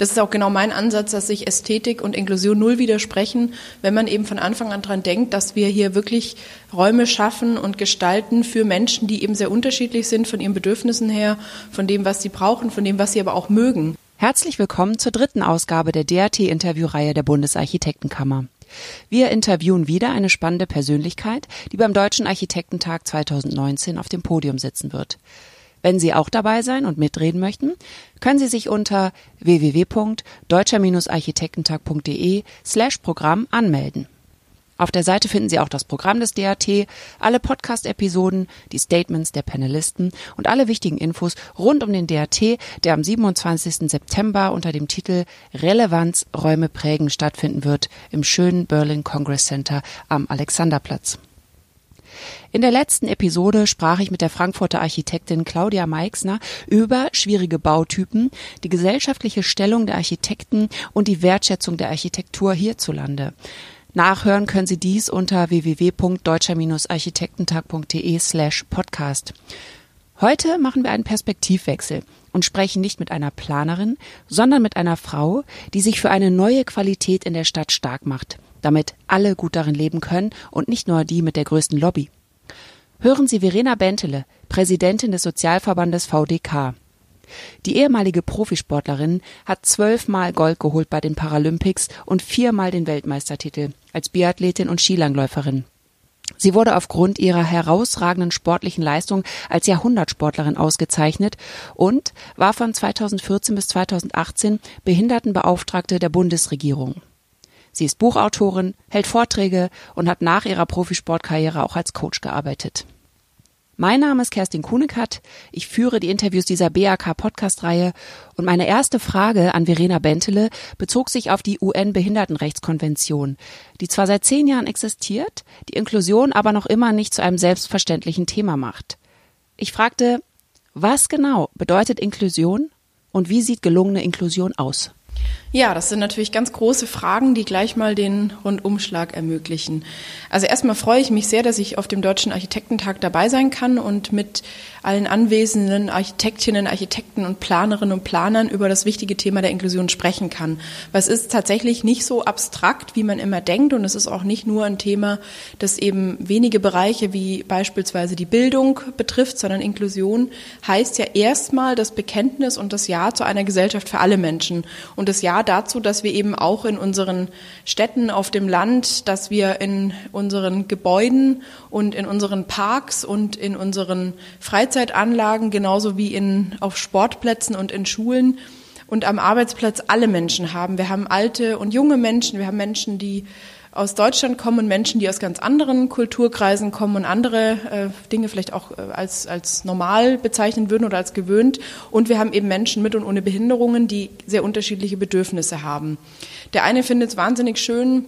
das ist auch genau mein Ansatz, dass sich Ästhetik und Inklusion null widersprechen, wenn man eben von Anfang an dran denkt, dass wir hier wirklich Räume schaffen und gestalten für Menschen, die eben sehr unterschiedlich sind von ihren Bedürfnissen her, von dem, was sie brauchen, von dem, was sie aber auch mögen. Herzlich willkommen zur dritten Ausgabe der DRT-Interviewreihe der Bundesarchitektenkammer. Wir interviewen wieder eine spannende Persönlichkeit, die beim Deutschen Architektentag 2019 auf dem Podium sitzen wird. Wenn Sie auch dabei sein und mitreden möchten, können Sie sich unter www.deutscher-architektentag.de slash Programm anmelden. Auf der Seite finden Sie auch das Programm des DAT, alle Podcast-Episoden, die Statements der Panelisten und alle wichtigen Infos rund um den DAT, der am 27. September unter dem Titel Relevanz Räume prägen stattfinden wird im schönen Berlin Congress Center am Alexanderplatz. In der letzten Episode sprach ich mit der Frankfurter Architektin Claudia Meixner über schwierige Bautypen, die gesellschaftliche Stellung der Architekten und die Wertschätzung der Architektur hierzulande. Nachhören können Sie dies unter www.deutscher-architektentag.de slash podcast. Heute machen wir einen Perspektivwechsel und sprechen nicht mit einer Planerin, sondern mit einer Frau, die sich für eine neue Qualität in der Stadt stark macht, damit alle gut darin leben können und nicht nur die mit der größten Lobby. Hören Sie Verena Bentele, Präsidentin des Sozialverbandes VDK. Die ehemalige Profisportlerin hat zwölfmal Gold geholt bei den Paralympics und viermal den Weltmeistertitel als Biathletin und Skilangläuferin. Sie wurde aufgrund ihrer herausragenden sportlichen Leistung als Jahrhundertsportlerin ausgezeichnet und war von 2014 bis 2018 Behindertenbeauftragte der Bundesregierung. Sie ist Buchautorin, hält Vorträge und hat nach ihrer Profisportkarriere auch als Coach gearbeitet. Mein Name ist Kerstin Kunekat. Ich führe die Interviews dieser BAK Podcast-Reihe und meine erste Frage an Verena Bentele bezog sich auf die UN-Behindertenrechtskonvention, die zwar seit zehn Jahren existiert, die Inklusion aber noch immer nicht zu einem selbstverständlichen Thema macht. Ich fragte, was genau bedeutet Inklusion und wie sieht gelungene Inklusion aus? Ja, das sind natürlich ganz große Fragen, die gleich mal den Rundumschlag ermöglichen. Also erstmal freue ich mich sehr, dass ich auf dem Deutschen Architektentag dabei sein kann und mit allen anwesenden Architektinnen, Architekten und Planerinnen und Planern über das wichtige Thema der Inklusion sprechen kann. Es ist tatsächlich nicht so abstrakt, wie man immer denkt und es ist auch nicht nur ein Thema, das eben wenige Bereiche wie beispielsweise die Bildung betrifft, sondern Inklusion heißt ja erstmal das Bekenntnis und das Ja zu einer Gesellschaft für alle Menschen und das Ja dazu, dass wir eben auch in unseren Städten auf dem Land, dass wir in unseren Gebäuden und in unseren Parks und in unseren Freizeitanlagen genauso wie in, auf Sportplätzen und in Schulen und am Arbeitsplatz alle Menschen haben. Wir haben alte und junge Menschen, wir haben Menschen, die aus Deutschland kommen Menschen, die aus ganz anderen Kulturkreisen kommen und andere äh, Dinge vielleicht auch äh, als, als normal bezeichnen würden oder als gewöhnt. Und wir haben eben Menschen mit und ohne Behinderungen, die sehr unterschiedliche Bedürfnisse haben. Der eine findet es wahnsinnig schön,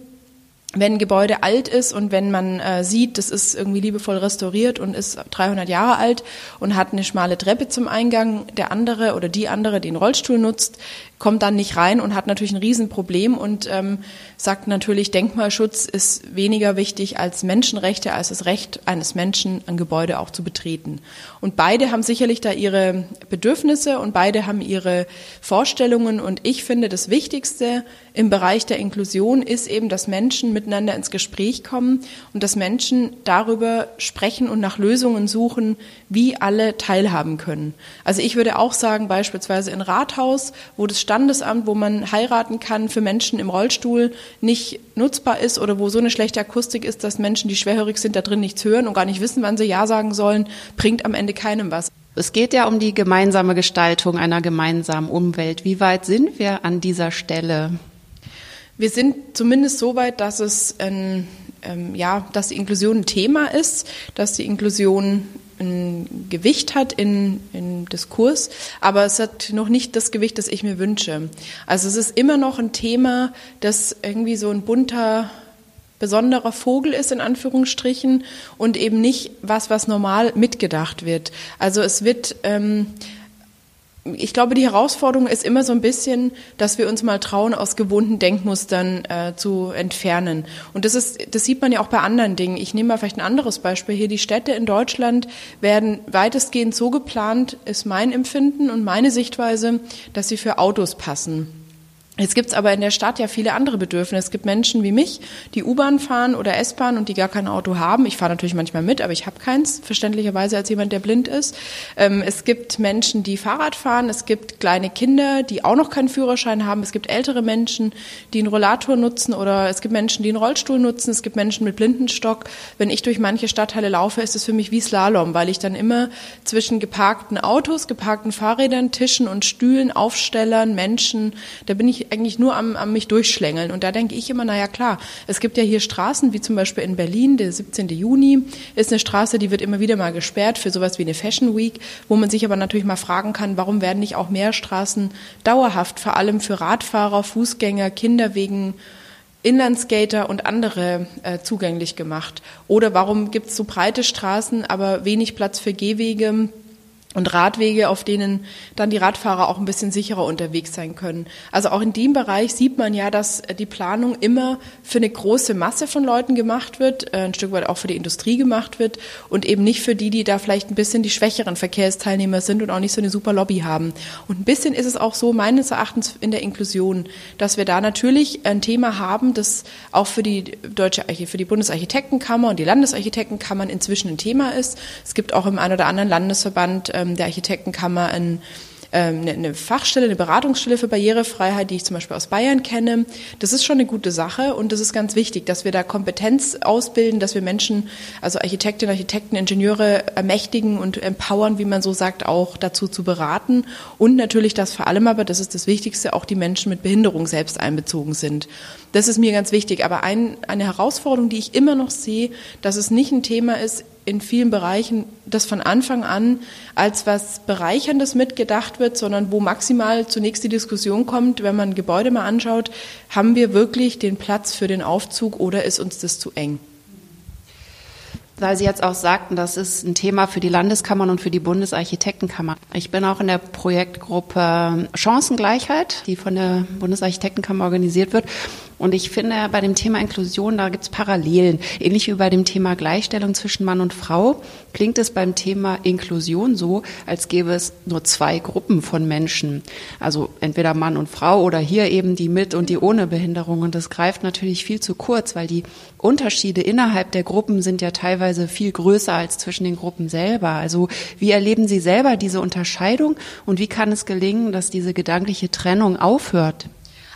wenn ein Gebäude alt ist und wenn man äh, sieht, das ist irgendwie liebevoll restauriert und ist 300 Jahre alt und hat eine schmale Treppe zum Eingang, der andere oder die andere, die einen Rollstuhl nutzt, kommt dann nicht rein und hat natürlich ein Riesenproblem und ähm, sagt natürlich, Denkmalschutz ist weniger wichtig als Menschenrechte, als das Recht eines Menschen, ein Gebäude auch zu betreten. Und beide haben sicherlich da ihre Bedürfnisse und beide haben ihre Vorstellungen. Und ich finde, das Wichtigste im Bereich der Inklusion ist eben, dass Menschen miteinander ins Gespräch kommen und dass Menschen darüber sprechen und nach Lösungen suchen, wie alle teilhaben können. Also ich würde auch sagen, beispielsweise in Rathaus, wo das Standesamt, wo man heiraten kann, für Menschen im Rollstuhl nicht nutzbar ist oder wo so eine schlechte Akustik ist, dass Menschen, die schwerhörig sind, da drin nichts hören und gar nicht wissen, wann sie Ja sagen sollen, bringt am Ende keinem was. Es geht ja um die gemeinsame Gestaltung einer gemeinsamen Umwelt. Wie weit sind wir an dieser Stelle? Wir sind zumindest so weit, dass es ein, ähm, ja, dass die Inklusion ein Thema ist, dass die Inklusion ein Gewicht hat in, in Diskurs, aber es hat noch nicht das Gewicht, das ich mir wünsche. Also es ist immer noch ein Thema, das irgendwie so ein bunter, besonderer Vogel ist, in Anführungsstrichen, und eben nicht was, was normal mitgedacht wird. Also es wird ähm, ich glaube, die Herausforderung ist immer so ein bisschen, dass wir uns mal trauen, aus gewohnten Denkmustern äh, zu entfernen. Und das ist, das sieht man ja auch bei anderen Dingen. Ich nehme mal vielleicht ein anderes Beispiel hier. Die Städte in Deutschland werden weitestgehend so geplant, ist mein Empfinden und meine Sichtweise, dass sie für Autos passen. Jetzt gibt's aber in der Stadt ja viele andere Bedürfnisse. Es gibt Menschen wie mich, die U-Bahn fahren oder S-Bahn und die gar kein Auto haben. Ich fahre natürlich manchmal mit, aber ich habe keins, verständlicherweise als jemand, der blind ist. Ähm, es gibt Menschen, die Fahrrad fahren. Es gibt kleine Kinder, die auch noch keinen Führerschein haben. Es gibt ältere Menschen, die einen Rollator nutzen oder es gibt Menschen, die einen Rollstuhl nutzen. Es gibt Menschen mit Blindenstock. Wenn ich durch manche Stadtteile laufe, ist es für mich wie Slalom, weil ich dann immer zwischen geparkten Autos, geparkten Fahrrädern, Tischen und Stühlen, Aufstellern, Menschen, da bin ich eigentlich nur am, am mich durchschlängeln. Und da denke ich immer, naja klar, es gibt ja hier Straßen, wie zum Beispiel in Berlin, der 17. Juni ist eine Straße, die wird immer wieder mal gesperrt für sowas wie eine Fashion Week, wo man sich aber natürlich mal fragen kann, warum werden nicht auch mehr Straßen dauerhaft, vor allem für Radfahrer, Fußgänger, Kinder wegen Inlandskater und andere äh, zugänglich gemacht? Oder warum gibt es so breite Straßen, aber wenig Platz für Gehwege? Und Radwege, auf denen dann die Radfahrer auch ein bisschen sicherer unterwegs sein können. Also auch in dem Bereich sieht man ja, dass die Planung immer für eine große Masse von Leuten gemacht wird, äh, ein Stück weit auch für die Industrie gemacht wird und eben nicht für die, die da vielleicht ein bisschen die schwächeren Verkehrsteilnehmer sind und auch nicht so eine super Lobby haben. Und ein bisschen ist es auch so meines Erachtens in der Inklusion, dass wir da natürlich ein Thema haben, das auch für die deutsche für die Bundesarchitektenkammer und die Landesarchitektenkammern inzwischen ein Thema ist. Es gibt auch im einen oder anderen Landesverband ähm, der Architektenkammer ein ähm, eine Fachstelle, eine Beratungsstelle für Barrierefreiheit, die ich zum Beispiel aus Bayern kenne. Das ist schon eine gute Sache und das ist ganz wichtig, dass wir da Kompetenz ausbilden, dass wir Menschen, also Architektinnen, Architekten, Ingenieure ermächtigen und empowern, wie man so sagt, auch dazu zu beraten und natürlich, dass vor allem aber, das ist das Wichtigste, auch die Menschen mit Behinderung selbst einbezogen sind. Das ist mir ganz wichtig. Aber ein, eine Herausforderung, die ich immer noch sehe, dass es nicht ein Thema ist, in vielen Bereichen, das von Anfang an als was Bereicherndes mitgedacht wird, sondern wo maximal zunächst die Diskussion kommt, wenn man Gebäude mal anschaut, haben wir wirklich den Platz für den Aufzug oder ist uns das zu eng? weil Sie jetzt auch sagten, das ist ein Thema für die Landeskammern und für die Bundesarchitektenkammer. Ich bin auch in der Projektgruppe Chancengleichheit, die von der Bundesarchitektenkammer organisiert wird. Und ich finde, bei dem Thema Inklusion, da gibt es Parallelen. Ähnlich wie bei dem Thema Gleichstellung zwischen Mann und Frau, klingt es beim Thema Inklusion so, als gäbe es nur zwei Gruppen von Menschen. Also entweder Mann und Frau oder hier eben die mit und die ohne Behinderung. Und das greift natürlich viel zu kurz, weil die Unterschiede innerhalb der Gruppen sind ja teilweise viel größer als zwischen den Gruppen selber. Also wie erleben Sie selber diese Unterscheidung und wie kann es gelingen, dass diese gedankliche Trennung aufhört?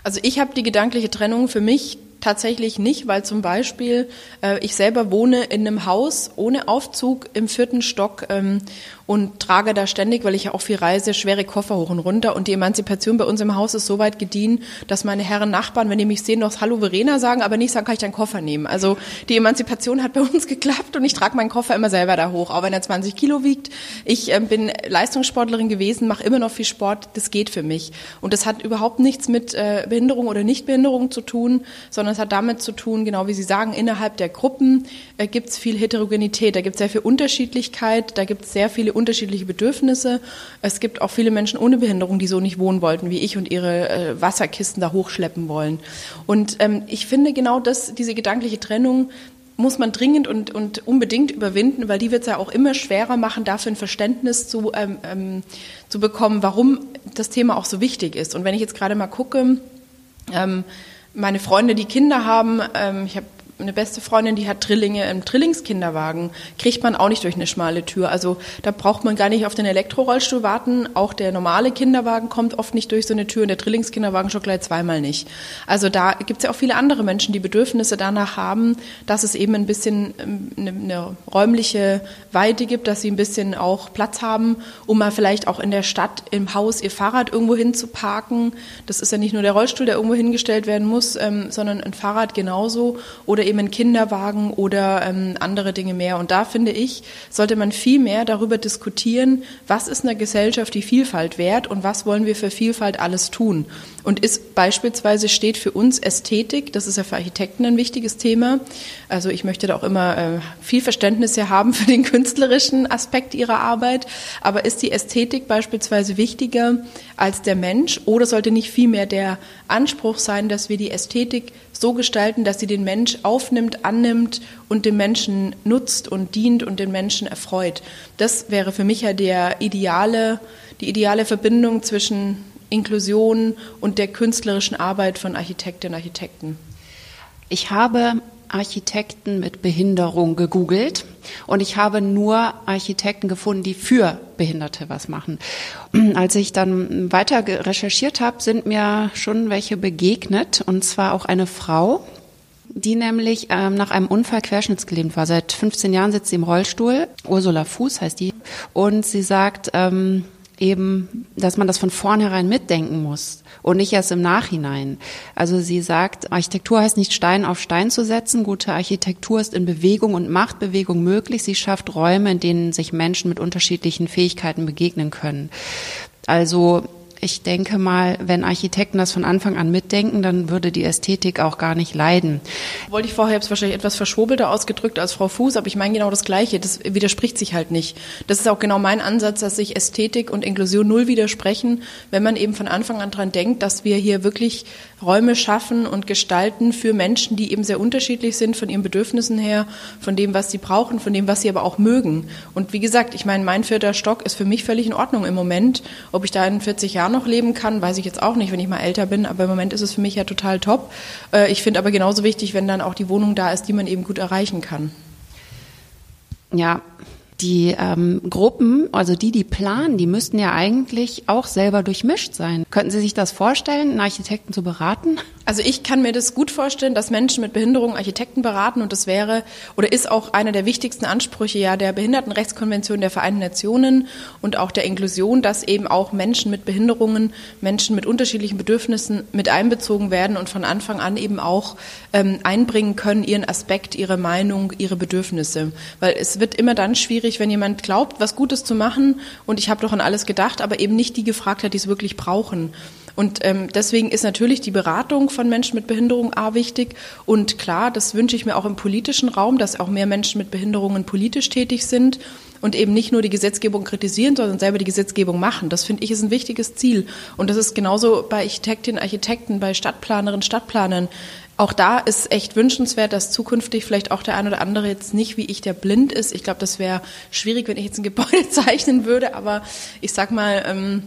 Also ich habe die gedankliche Trennung für mich tatsächlich nicht, weil zum Beispiel äh, ich selber wohne in einem Haus ohne Aufzug im vierten Stock ähm, und trage da ständig, weil ich ja auch viel reise, schwere Koffer hoch und runter. Und die Emanzipation bei uns im Haus ist so weit gediehen, dass meine Herren Nachbarn, wenn die mich sehen, noch Hallo Verena sagen, aber nicht sagen, kann ich deinen Koffer nehmen. Also die Emanzipation hat bei uns geklappt und ich trage meinen Koffer immer selber da hoch, auch wenn er 20 Kilo wiegt. Ich äh, bin Leistungssportlerin gewesen, mache immer noch viel Sport. Das geht für mich. Und das hat überhaupt nichts mit äh, Behinderung oder Nichtbehinderung zu tun, sondern es hat damit zu tun, genau wie Sie sagen, innerhalb der Gruppen äh, gibt es viel Heterogenität, da gibt es sehr viel Unterschiedlichkeit, da gibt es sehr viele unterschiedliche Bedürfnisse. Es gibt auch viele Menschen ohne Behinderung, die so nicht wohnen wollten wie ich und ihre äh, Wasserkisten da hochschleppen wollen. Und ähm, ich finde genau das, diese gedankliche Trennung, muss man dringend und, und unbedingt überwinden, weil die wird es ja auch immer schwerer machen, dafür ein Verständnis zu, ähm, ähm, zu bekommen, warum das Thema auch so wichtig ist. Und wenn ich jetzt gerade mal gucke, ähm, meine Freunde, die Kinder haben, ähm, ich habe eine beste Freundin, die hat Drillinge im Trillingskinderwagen, kriegt man auch nicht durch eine schmale Tür. Also da braucht man gar nicht auf den Elektrorollstuhl warten. Auch der normale Kinderwagen kommt oft nicht durch so eine Tür und der Trillingskinderwagen schon gleich zweimal nicht. Also da gibt es ja auch viele andere Menschen, die Bedürfnisse danach haben, dass es eben ein bisschen ähm, eine, eine räumliche Weite gibt, dass sie ein bisschen auch Platz haben, um mal vielleicht auch in der Stadt im Haus ihr Fahrrad irgendwo hin zu parken. Das ist ja nicht nur der Rollstuhl, der irgendwo hingestellt werden muss, ähm, sondern ein Fahrrad genauso oder eben ein Kinderwagen oder ähm, andere Dinge mehr. Und da finde ich, sollte man viel mehr darüber diskutieren, was ist einer Gesellschaft die Vielfalt wert und was wollen wir für Vielfalt alles tun. Und ist beispielsweise steht für uns Ästhetik, das ist ja für Architekten ein wichtiges Thema. Also ich möchte da auch immer äh, viel Verständnis hier haben für den künstlerischen Aspekt ihrer Arbeit. Aber ist die Ästhetik beispielsweise wichtiger als der Mensch oder sollte nicht vielmehr der Anspruch sein, dass wir die Ästhetik so gestalten, dass sie den Mensch aufnimmt, annimmt und dem Menschen nutzt und dient und den Menschen erfreut. Das wäre für mich ja der ideale, die ideale Verbindung zwischen Inklusion und der künstlerischen Arbeit von Architektinnen und Architekten? Ich habe Architekten mit Behinderung gegoogelt und ich habe nur Architekten gefunden, die für Behinderte was machen. Als ich dann weiter recherchiert habe, sind mir schon welche begegnet und zwar auch eine Frau, die nämlich ähm, nach einem Unfall querschnittsgelähmt war. Seit 15 Jahren sitzt sie im Rollstuhl. Ursula Fuß heißt die. Und sie sagt, ähm, eben, dass man das von vornherein mitdenken muss und nicht erst im Nachhinein. Also sie sagt, Architektur heißt nicht Stein auf Stein zu setzen. Gute Architektur ist in Bewegung und Machtbewegung möglich. Sie schafft Räume, in denen sich Menschen mit unterschiedlichen Fähigkeiten begegnen können. Also ich denke mal, wenn Architekten das von Anfang an mitdenken, dann würde die Ästhetik auch gar nicht leiden. Wollte ich vorher jetzt wahrscheinlich etwas verschwobelter ausgedrückt als Frau Fuß, aber ich meine genau das Gleiche. Das widerspricht sich halt nicht. Das ist auch genau mein Ansatz, dass sich Ästhetik und Inklusion null widersprechen, wenn man eben von Anfang an dran denkt, dass wir hier wirklich Räume schaffen und gestalten für Menschen, die eben sehr unterschiedlich sind von ihren Bedürfnissen her, von dem, was sie brauchen, von dem, was sie aber auch mögen. Und wie gesagt, ich meine, mein vierter Stock ist für mich völlig in Ordnung im Moment. Ob ich da in 40 Jahren noch leben kann, weiß ich jetzt auch nicht, wenn ich mal älter bin. Aber im Moment ist es für mich ja total top. Äh, ich finde aber genauso wichtig, wenn dann auch die Wohnung da ist, die man eben gut erreichen kann. Ja, die ähm, Gruppen, also die, die planen, die müssten ja eigentlich auch selber durchmischt sein. Könnten Sie sich das vorstellen, einen Architekten zu beraten? Also ich kann mir das gut vorstellen, dass Menschen mit Behinderung Architekten beraten und das wäre oder ist auch einer der wichtigsten Ansprüche ja der Behindertenrechtskonvention der Vereinten Nationen und auch der Inklusion, dass eben auch Menschen mit Behinderungen, Menschen mit unterschiedlichen Bedürfnissen mit einbezogen werden und von Anfang an eben auch ähm, einbringen können ihren Aspekt, ihre Meinung, ihre Bedürfnisse, weil es wird immer dann schwierig, wenn jemand glaubt, was Gutes zu machen und ich habe doch an alles gedacht, aber eben nicht die gefragt hat, die es wirklich brauchen. Und ähm, deswegen ist natürlich die Beratung von Menschen mit Behinderung A wichtig. Und klar, das wünsche ich mir auch im politischen Raum, dass auch mehr Menschen mit Behinderungen politisch tätig sind und eben nicht nur die Gesetzgebung kritisieren, sondern selber die Gesetzgebung machen. Das finde ich ist ein wichtiges Ziel. Und das ist genauso bei Architektinnen, Architekten, bei Stadtplanerinnen, Stadtplanern. Auch da ist echt wünschenswert, dass zukünftig vielleicht auch der ein oder andere jetzt nicht wie ich der blind ist. Ich glaube, das wäre schwierig, wenn ich jetzt ein Gebäude zeichnen würde, aber ich sag mal, ähm,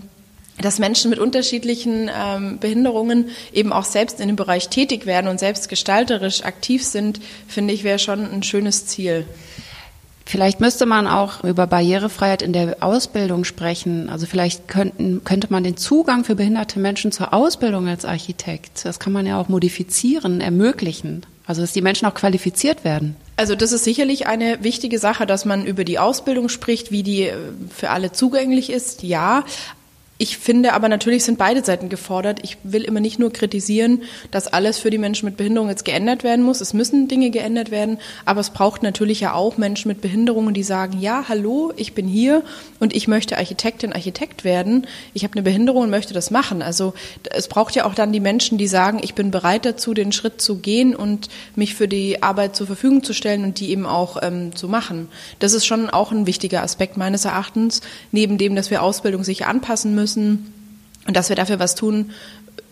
dass Menschen mit unterschiedlichen ähm, Behinderungen eben auch selbst in dem Bereich tätig werden und selbst gestalterisch aktiv sind, finde ich, wäre schon ein schönes Ziel. Vielleicht müsste man auch über Barrierefreiheit in der Ausbildung sprechen. Also vielleicht könnten, könnte man den Zugang für behinderte Menschen zur Ausbildung als Architekt, das kann man ja auch modifizieren, ermöglichen. Also dass die Menschen auch qualifiziert werden. Also das ist sicherlich eine wichtige Sache, dass man über die Ausbildung spricht, wie die äh, für alle zugänglich ist, ja. Ich finde aber natürlich sind beide Seiten gefordert. Ich will immer nicht nur kritisieren, dass alles für die Menschen mit Behinderung jetzt geändert werden muss. Es müssen Dinge geändert werden, aber es braucht natürlich ja auch Menschen mit Behinderungen, die sagen, ja, hallo, ich bin hier und ich möchte Architektin, Architekt werden. Ich habe eine Behinderung und möchte das machen. Also es braucht ja auch dann die Menschen, die sagen, ich bin bereit dazu, den Schritt zu gehen und mich für die Arbeit zur Verfügung zu stellen und die eben auch ähm, zu machen. Das ist schon auch ein wichtiger Aspekt meines Erachtens, neben dem, dass wir Ausbildung sicher anpassen müssen müssen und dass wir dafür was tun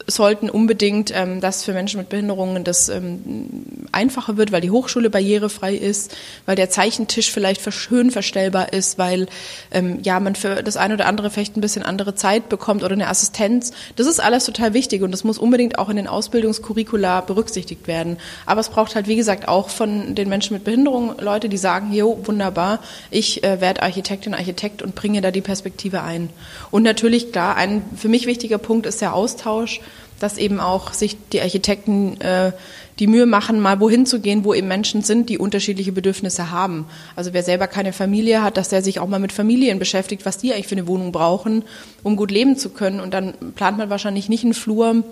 sollten unbedingt, ähm, dass für Menschen mit Behinderungen das ähm, einfacher wird, weil die Hochschule barrierefrei ist, weil der Zeichentisch vielleicht schön verstellbar ist, weil ähm, ja man für das eine oder andere vielleicht ein bisschen andere Zeit bekommt oder eine Assistenz. Das ist alles total wichtig und das muss unbedingt auch in den Ausbildungskurricula berücksichtigt werden. Aber es braucht halt wie gesagt auch von den Menschen mit Behinderungen Leute, die sagen, jo wunderbar, ich äh, werde Architektin, Architekt und bringe da die Perspektive ein. Und natürlich klar, ein für mich wichtiger Punkt ist der Austausch dass eben auch sich die Architekten äh, die Mühe machen, mal wohin zu gehen, wo eben Menschen sind, die unterschiedliche Bedürfnisse haben. Also wer selber keine Familie hat, dass der sich auch mal mit Familien beschäftigt, was die eigentlich für eine Wohnung brauchen, um gut leben zu können. Und dann plant man wahrscheinlich nicht einen Flur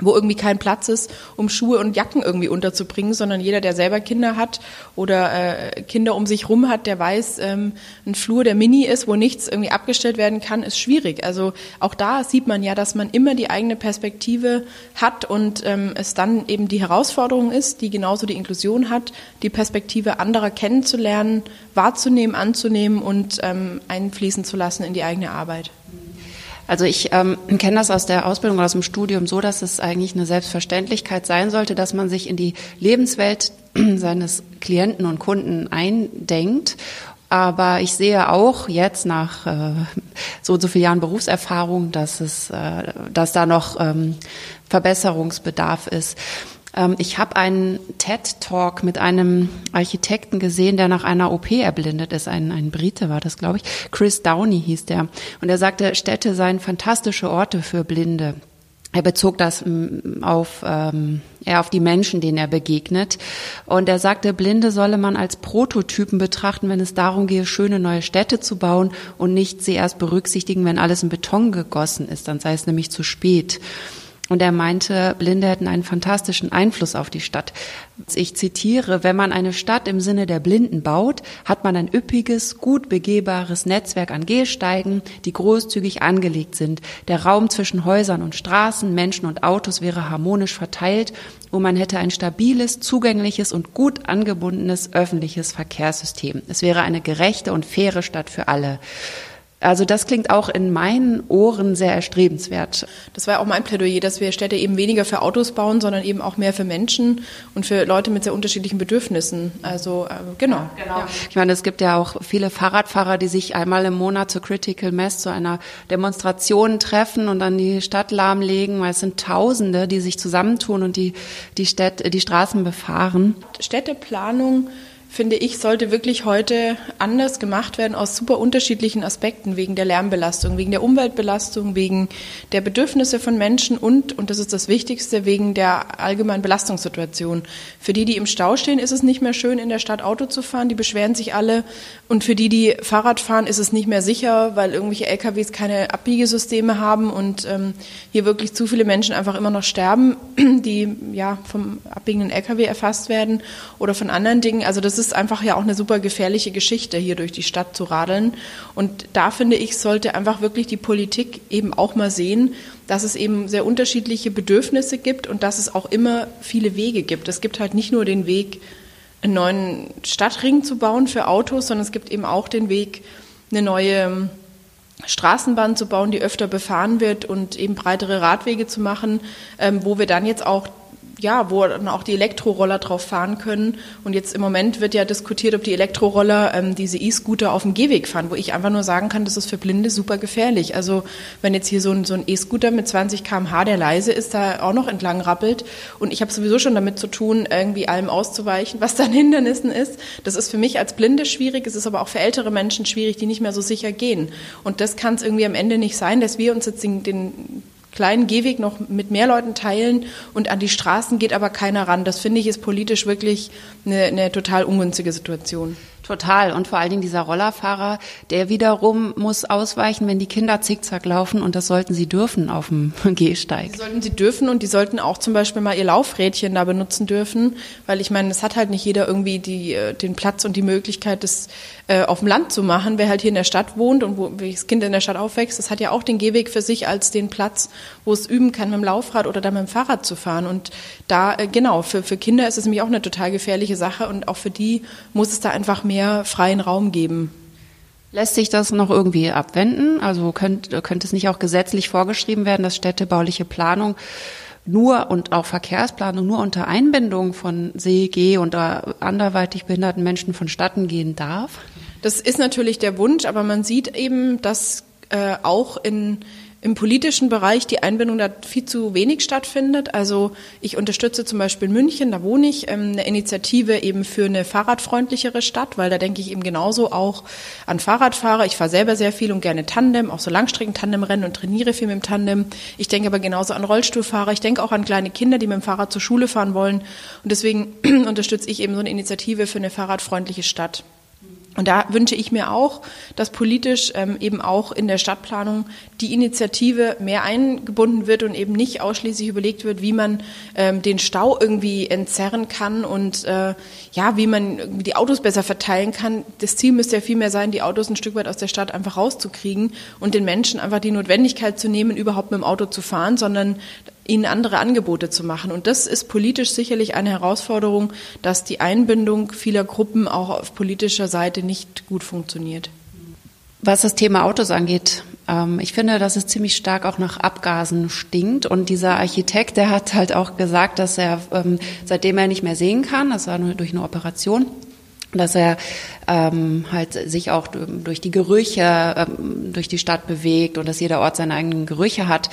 wo irgendwie kein Platz ist, um Schuhe und Jacken irgendwie unterzubringen, sondern jeder, der selber Kinder hat oder äh, Kinder um sich rum hat, der weiß, ähm, ein Flur, der mini ist, wo nichts irgendwie abgestellt werden kann, ist schwierig. Also auch da sieht man ja, dass man immer die eigene Perspektive hat und ähm, es dann eben die Herausforderung ist, die genauso die Inklusion hat, die Perspektive anderer kennenzulernen, wahrzunehmen, anzunehmen und ähm, einfließen zu lassen in die eigene Arbeit. Also ich ähm, kenne das aus der Ausbildung oder aus dem Studium so, dass es eigentlich eine Selbstverständlichkeit sein sollte, dass man sich in die Lebenswelt seines Klienten und Kunden eindenkt Aber ich sehe auch jetzt nach äh, so und so vielen Jahren Berufserfahrung, dass es, äh, dass da noch ähm, Verbesserungsbedarf ist. Ähm, ich habe einen TED-Talk mit einem Architekten gesehen, der nach einer OP erblindet ist. Ein, ein Brite war das, glaube ich. Chris Downey hieß der. Und er sagte, Städte seien fantastische Orte für Blinde. Er bezog das auf, ähm, eher auf die Menschen, denen er begegnet. Und er sagte, Blinde solle man als Prototypen betrachten, wenn es darum gehe, schöne neue Städte zu bauen und nicht sie erst berücksichtigen, wenn alles in Beton gegossen ist. Dann sei es nämlich zu spät. Und er meinte, Blinde hätten einen fantastischen Einfluss auf die Stadt. Ich zitiere, wenn man eine Stadt im Sinne der Blinden baut, hat man ein üppiges, gut begehbares Netzwerk an Gehsteigen, die großzügig angelegt sind. Der Raum zwischen Häusern und Straßen, Menschen und Autos wäre harmonisch verteilt und man hätte ein stabiles, zugängliches und gut angebundenes öffentliches Verkehrssystem. Es wäre eine gerechte und faire Stadt für alle. Also das klingt auch in meinen Ohren sehr erstrebenswert. Das war auch mein Plädoyer, dass wir Städte eben weniger für Autos bauen, sondern eben auch mehr für Menschen und für Leute mit sehr unterschiedlichen Bedürfnissen. Also äh, genau. Ja, genau. Ja. Ich meine, es gibt ja auch viele Fahrradfahrer, die sich einmal im Monat zur Critical Mass zu einer Demonstration treffen und dann die Stadt lahmlegen, weil es sind Tausende, die sich zusammentun und die die Städte, die Straßen befahren. Städteplanung finde ich, sollte wirklich heute anders gemacht werden aus super unterschiedlichen Aspekten, wegen der Lärmbelastung, wegen der Umweltbelastung, wegen der Bedürfnisse von Menschen und, und das ist das Wichtigste, wegen der allgemeinen Belastungssituation. Für die, die im Stau stehen, ist es nicht mehr schön, in der Stadt Auto zu fahren, die beschweren sich alle. Und für die, die Fahrrad fahren, ist es nicht mehr sicher, weil irgendwelche LKWs keine Abbiegesysteme haben und ähm, hier wirklich zu viele Menschen einfach immer noch sterben, die ja vom abbiegenden LKW erfasst werden oder von anderen Dingen. Also das ist ist einfach ja auch eine super gefährliche Geschichte, hier durch die Stadt zu radeln. Und da finde ich, sollte einfach wirklich die Politik eben auch mal sehen, dass es eben sehr unterschiedliche Bedürfnisse gibt und dass es auch immer viele Wege gibt. Es gibt halt nicht nur den Weg, einen neuen Stadtring zu bauen für Autos, sondern es gibt eben auch den Weg, eine neue Straßenbahn zu bauen, die öfter befahren wird und eben breitere Radwege zu machen, ähm, wo wir dann jetzt auch ja, wo dann auch die Elektroroller drauf fahren können. Und jetzt im Moment wird ja diskutiert, ob die Elektroroller ähm, diese E-Scooter auf dem Gehweg fahren, wo ich einfach nur sagen kann, das ist für Blinde super gefährlich. Also wenn jetzt hier so ein, so ein E-Scooter mit 20 km/h, der leise ist, da auch noch entlang rappelt und ich habe sowieso schon damit zu tun, irgendwie allem auszuweichen, was dann Hindernissen ist. Das ist für mich als Blinde schwierig, es ist aber auch für ältere Menschen schwierig, die nicht mehr so sicher gehen. Und das kann es irgendwie am Ende nicht sein, dass wir uns jetzt den, den kleinen Gehweg noch mit mehr Leuten teilen und an die Straßen geht aber keiner ran. Das finde ich ist politisch wirklich eine, eine total ungünstige Situation. Total. Und vor allen Dingen dieser Rollerfahrer, der wiederum muss ausweichen, wenn die Kinder zickzack laufen. Und das sollten sie dürfen auf dem Gehsteig. Die sollten sie dürfen und die sollten auch zum Beispiel mal ihr Laufrädchen da benutzen dürfen. Weil ich meine, es hat halt nicht jeder irgendwie die, äh, den Platz und die Möglichkeit, das äh, auf dem Land zu machen. Wer halt hier in der Stadt wohnt und wo das Kind in der Stadt aufwächst, das hat ja auch den Gehweg für sich als den Platz, wo es üben kann, mit dem Laufrad oder dann mit dem Fahrrad zu fahren. Und da, äh, genau, für, für Kinder ist es nämlich auch eine total gefährliche Sache und auch für die muss es da einfach mehr mehr freien Raum geben. Lässt sich das noch irgendwie abwenden? Also könnte, könnte es nicht auch gesetzlich vorgeschrieben werden, dass städtebauliche Planung nur und auch Verkehrsplanung nur unter Einbindung von Geh- und anderweitig behinderten Menschen vonstatten gehen darf? Das ist natürlich der Wunsch, aber man sieht eben, dass äh, auch in im politischen Bereich die Einbindung da viel zu wenig stattfindet. Also ich unterstütze zum Beispiel München, da wohne ich, ähm, eine Initiative eben für eine fahrradfreundlichere Stadt, weil da denke ich eben genauso auch an Fahrradfahrer. Ich fahre selber sehr viel und gerne Tandem, auch so Langstrecken-Tandem-Rennen und trainiere viel mit dem Tandem. Ich denke aber genauso an Rollstuhlfahrer. Ich denke auch an kleine Kinder, die mit dem Fahrrad zur Schule fahren wollen. Und deswegen unterstütze ich eben so eine Initiative für eine fahrradfreundliche Stadt. Und da wünsche ich mir auch, dass politisch ähm, eben auch in der Stadtplanung die Initiative mehr eingebunden wird und eben nicht ausschließlich überlegt wird, wie man ähm, den Stau irgendwie entzerren kann und äh, ja, wie man die Autos besser verteilen kann. Das Ziel müsste ja vielmehr sein, die Autos ein Stück weit aus der Stadt einfach rauszukriegen und den Menschen einfach die Notwendigkeit zu nehmen, überhaupt mit dem Auto zu fahren, sondern ihnen andere Angebote zu machen. Und das ist politisch sicherlich eine Herausforderung, dass die Einbindung vieler Gruppen auch auf politischer Seite nicht gut funktioniert. Was das Thema Autos angeht, ähm, ich finde, dass es ziemlich stark auch nach Abgasen stinkt. Und dieser Architekt, der hat halt auch gesagt, dass er, ähm, seitdem er nicht mehr sehen kann, das war nur durch eine Operation, dass er ähm, halt sich auch durch die Gerüche ähm, durch die Stadt bewegt und dass jeder Ort seine eigenen Gerüche hat.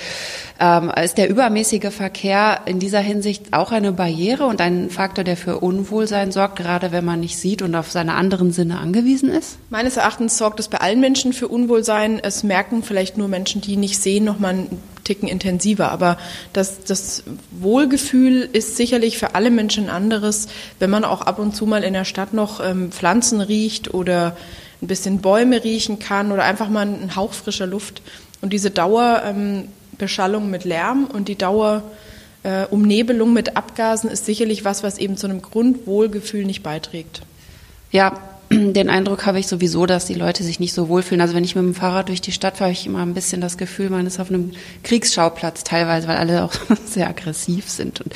Ähm, ist der übermäßige Verkehr in dieser Hinsicht auch eine Barriere und ein Faktor, der für Unwohlsein sorgt, gerade wenn man nicht sieht und auf seine anderen Sinne angewiesen ist? Meines Erachtens sorgt es bei allen Menschen für Unwohlsein. Es merken vielleicht nur Menschen, die nicht sehen, noch mal einen Ticken intensiver. Aber das, das Wohlgefühl ist sicherlich für alle Menschen anderes, wenn man auch ab und zu mal in der Stadt noch ähm, Pflanzen riecht oder ein bisschen Bäume riechen kann oder einfach mal einen Hauch frischer Luft. Und diese Dauerbeschallung ähm, mit Lärm und die Dauerumnebelung äh, mit Abgasen ist sicherlich was, was eben zu einem Grundwohlgefühl nicht beiträgt. Ja, den Eindruck habe ich sowieso, dass die Leute sich nicht so wohlfühlen. Also wenn ich mit dem Fahrrad durch die Stadt fahre, habe ich immer ein bisschen das Gefühl, man ist auf einem Kriegsschauplatz teilweise, weil alle auch sehr aggressiv sind. Und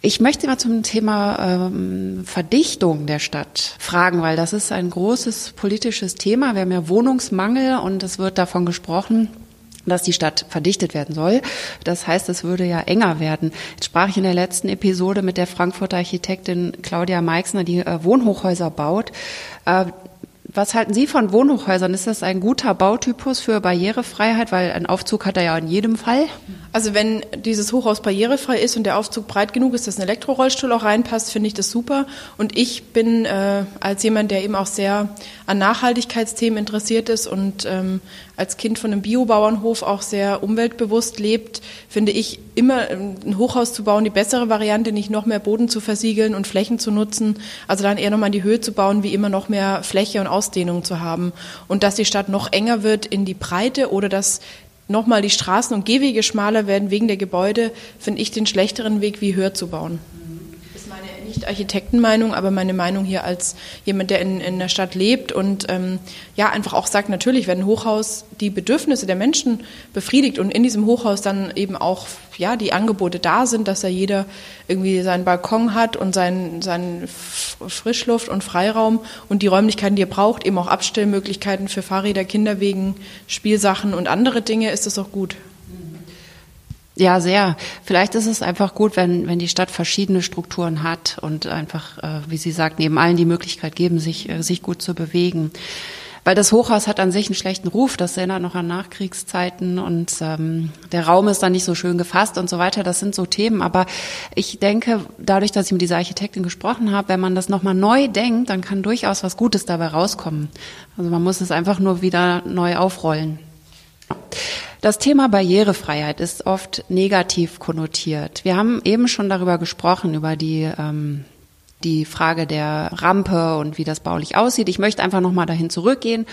ich möchte mal zum Thema ähm, Verdichtung der Stadt fragen, weil das ist ein großes politisches Thema. Wir haben ja Wohnungsmangel und es wird davon gesprochen, dass die Stadt verdichtet werden soll. Das heißt, es würde ja enger werden. Jetzt sprach ich in der letzten Episode mit der Frankfurter Architektin Claudia Meixner, die äh, Wohnhochhäuser baut. Äh, was halten Sie von Wohnhochhäusern? Ist das ein guter Bautypus für Barrierefreiheit? Weil ein Aufzug hat er ja in jedem Fall. Also wenn dieses Hochhaus barrierefrei ist und der Aufzug breit genug ist, dass ein Elektrorollstuhl auch reinpasst, finde ich das super. Und ich bin äh, als jemand, der eben auch sehr an Nachhaltigkeitsthemen interessiert ist und ähm, als Kind von einem Biobauernhof auch sehr umweltbewusst lebt, finde ich immer ähm, ein Hochhaus zu bauen die bessere Variante, nicht noch mehr Boden zu versiegeln und Flächen zu nutzen, also dann eher nochmal in die Höhe zu bauen, wie immer noch mehr Fläche und Ausdehnung zu haben. Und dass die Stadt noch enger wird in die Breite oder dass nochmal die Straßen und Gehwege schmaler werden wegen der Gebäude, finde ich den schlechteren Weg, wie höher zu bauen. Nicht Architektenmeinung, aber meine Meinung hier als jemand, der in, in der Stadt lebt und ähm, ja einfach auch sagt, natürlich, wenn ein Hochhaus die Bedürfnisse der Menschen befriedigt und in diesem Hochhaus dann eben auch ja die Angebote da sind, dass da jeder irgendwie seinen Balkon hat und seinen, seinen Frischluft und Freiraum und die Räumlichkeiten, die er braucht, eben auch Abstellmöglichkeiten für Fahrräder, Kinderwegen, Spielsachen und andere Dinge, ist das auch gut. Ja, sehr. Vielleicht ist es einfach gut, wenn, wenn die Stadt verschiedene Strukturen hat und einfach, äh, wie Sie sagt, neben allen die Möglichkeit geben, sich, äh, sich gut zu bewegen. Weil das Hochhaus hat an sich einen schlechten Ruf, das erinnert noch an Nachkriegszeiten und ähm, der Raum ist dann nicht so schön gefasst und so weiter. Das sind so Themen. Aber ich denke, dadurch, dass ich mit dieser Architektin gesprochen habe, wenn man das nochmal neu denkt, dann kann durchaus was Gutes dabei rauskommen. Also man muss es einfach nur wieder neu aufrollen. Das Thema Barrierefreiheit ist oft negativ konnotiert. Wir haben eben schon darüber gesprochen, über die, ähm, die Frage der Rampe und wie das baulich aussieht. Ich möchte einfach nochmal dahin zurückgehen.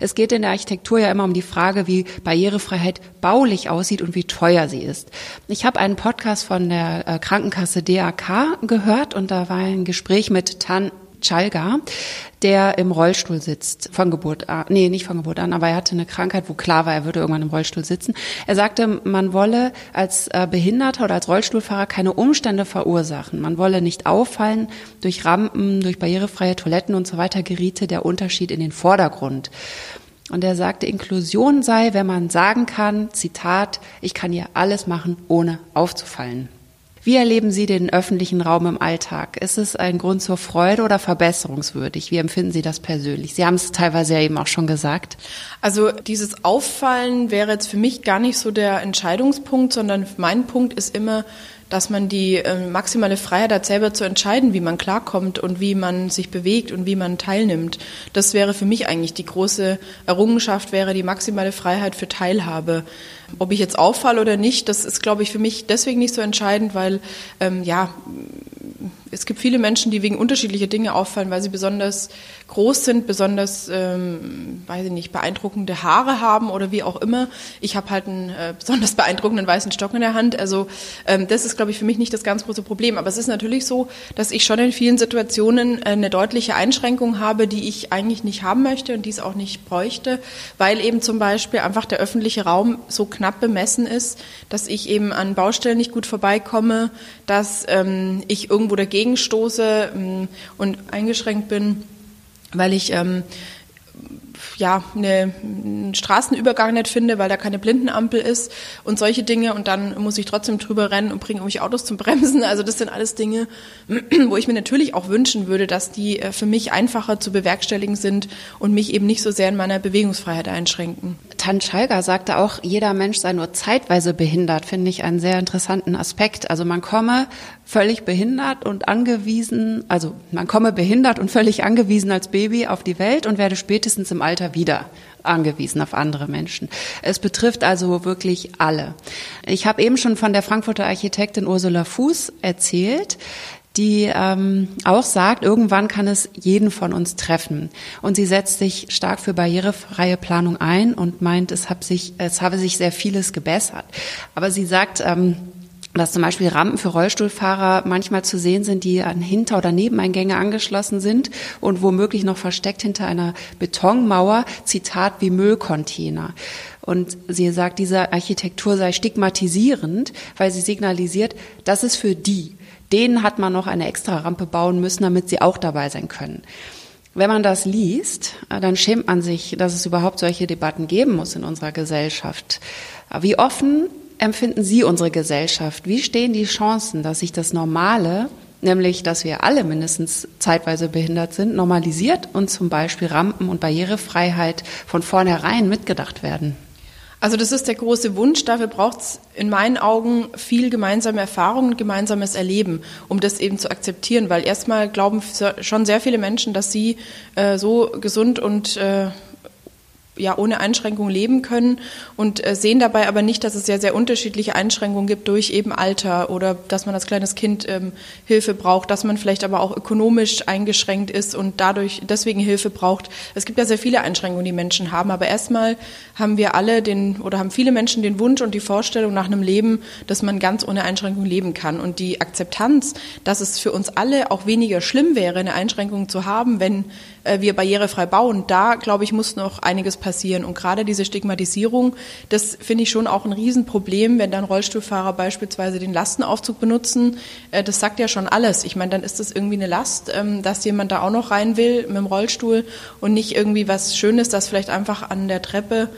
Es geht in der Architektur ja immer um die Frage, wie Barrierefreiheit baulich aussieht und wie teuer sie ist. Ich habe einen Podcast von der äh, Krankenkasse DAK gehört und da war ein Gespräch mit Tan Chalga, der im Rollstuhl sitzt, von Geburt an, nee, nicht von Geburt an, aber er hatte eine Krankheit, wo klar war, er würde irgendwann im Rollstuhl sitzen. Er sagte, man wolle als äh, Behinderter oder als Rollstuhlfahrer keine Umstände verursachen. Man wolle nicht auffallen. Durch Rampen, durch barrierefreie Toiletten und so weiter geriete der Unterschied in den Vordergrund. Und er sagte, Inklusion sei, wenn man sagen kann, Zitat, ich kann hier alles machen, ohne aufzufallen. Wie erleben Sie den öffentlichen Raum im Alltag? Ist es ein Grund zur Freude oder verbesserungswürdig? Wie empfinden Sie das persönlich? Sie haben es teilweise ja eben auch schon gesagt. Also dieses Auffallen wäre jetzt für mich gar nicht so der Entscheidungspunkt, sondern mein Punkt ist immer, dass man die äh, maximale Freiheit hat, selber zu entscheiden, wie man klarkommt und wie man sich bewegt und wie man teilnimmt. Das wäre für mich eigentlich die große Errungenschaft, wäre die maximale Freiheit für Teilhabe. Ob ich jetzt auffalle oder nicht, das ist, glaube ich, für mich deswegen nicht so entscheidend, weil ähm, ja, es gibt viele Menschen, die wegen unterschiedlicher Dinge auffallen, weil sie besonders groß sind, besonders, ähm, weiß ich nicht, beeindruckende Haare haben oder wie auch immer. Ich habe halt einen äh, besonders beeindruckenden weißen Stock in der Hand. Also ähm, das ist, glaube ich, für mich nicht das ganz große Problem. Aber es ist natürlich so, dass ich schon in vielen Situationen äh, eine deutliche Einschränkung habe, die ich eigentlich nicht haben möchte und die es auch nicht bräuchte, weil eben zum Beispiel einfach der öffentliche Raum so knapp bemessen ist, dass ich eben an Baustellen nicht gut vorbeikomme, dass ähm, ich irgendwo dagegen stoße ähm, und eingeschränkt bin, weil ich ähm, ja, eine, einen Straßenübergang nicht finde, weil da keine Blindenampel ist und solche Dinge und dann muss ich trotzdem drüber rennen und bringe irgendwelche Autos zum Bremsen. Also das sind alles Dinge, wo ich mir natürlich auch wünschen würde, dass die äh, für mich einfacher zu bewerkstelligen sind und mich eben nicht so sehr in meiner Bewegungsfreiheit einschränken. Tan Schalger sagte auch, jeder Mensch sei nur zeitweise behindert, finde ich einen sehr interessanten Aspekt. Also man komme völlig behindert und angewiesen, also man komme behindert und völlig angewiesen als Baby auf die Welt und werde spätestens im Alter wieder angewiesen auf andere Menschen. Es betrifft also wirklich alle. Ich habe eben schon von der Frankfurter Architektin Ursula Fuß erzählt die ähm, auch sagt, irgendwann kann es jeden von uns treffen. Und sie setzt sich stark für barrierefreie Planung ein und meint, es, hab sich, es habe sich sehr vieles gebessert. Aber sie sagt, ähm, dass zum Beispiel Rampen für Rollstuhlfahrer manchmal zu sehen sind, die an Hinter- oder Nebeneingänge angeschlossen sind und womöglich noch versteckt hinter einer Betonmauer, Zitat wie Müllcontainer. Und sie sagt, diese Architektur sei stigmatisierend, weil sie signalisiert, das ist für die. Denen hat man noch eine extra Rampe bauen müssen, damit sie auch dabei sein können. Wenn man das liest, dann schämt man sich, dass es überhaupt solche Debatten geben muss in unserer Gesellschaft. Wie offen empfinden Sie unsere Gesellschaft? Wie stehen die Chancen, dass sich das Normale, nämlich dass wir alle mindestens zeitweise behindert sind, normalisiert und zum Beispiel Rampen und Barrierefreiheit von vornherein mitgedacht werden? Also das ist der große Wunsch. Dafür braucht es in meinen Augen viel gemeinsame Erfahrung und gemeinsames Erleben, um das eben zu akzeptieren. Weil erstmal glauben schon sehr viele Menschen, dass sie äh, so gesund und äh, ja ohne Einschränkung leben können und äh, sehen dabei aber nicht, dass es sehr, sehr unterschiedliche Einschränkungen gibt durch eben Alter oder dass man als kleines Kind ähm, Hilfe braucht, dass man vielleicht aber auch ökonomisch eingeschränkt ist und dadurch deswegen Hilfe braucht. Es gibt ja sehr viele Einschränkungen, die Menschen haben, aber erstmal haben wir alle den oder haben viele Menschen den Wunsch und die Vorstellung nach einem Leben, dass man ganz ohne Einschränkung leben kann und die Akzeptanz, dass es für uns alle auch weniger schlimm wäre, eine Einschränkung zu haben, wenn wir barrierefrei bauen. Da, glaube ich, muss noch einiges passieren. Und gerade diese Stigmatisierung, das finde ich schon auch ein Riesenproblem, wenn dann Rollstuhlfahrer beispielsweise den Lastenaufzug benutzen. Äh, das sagt ja schon alles. Ich meine, dann ist das irgendwie eine Last, ähm, dass jemand da auch noch rein will mit dem Rollstuhl und nicht irgendwie was Schönes, das vielleicht einfach an der Treppe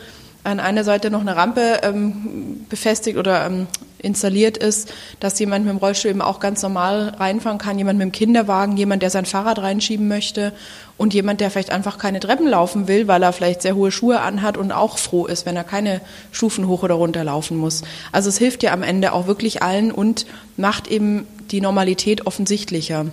an einer Seite noch eine Rampe ähm, befestigt oder ähm, installiert ist, dass jemand mit dem Rollstuhl eben auch ganz normal reinfahren kann, jemand mit dem Kinderwagen, jemand, der sein Fahrrad reinschieben möchte und jemand, der vielleicht einfach keine Treppen laufen will, weil er vielleicht sehr hohe Schuhe anhat und auch froh ist, wenn er keine Stufen hoch oder runter laufen muss. Also es hilft ja am Ende auch wirklich allen und macht eben die Normalität offensichtlicher.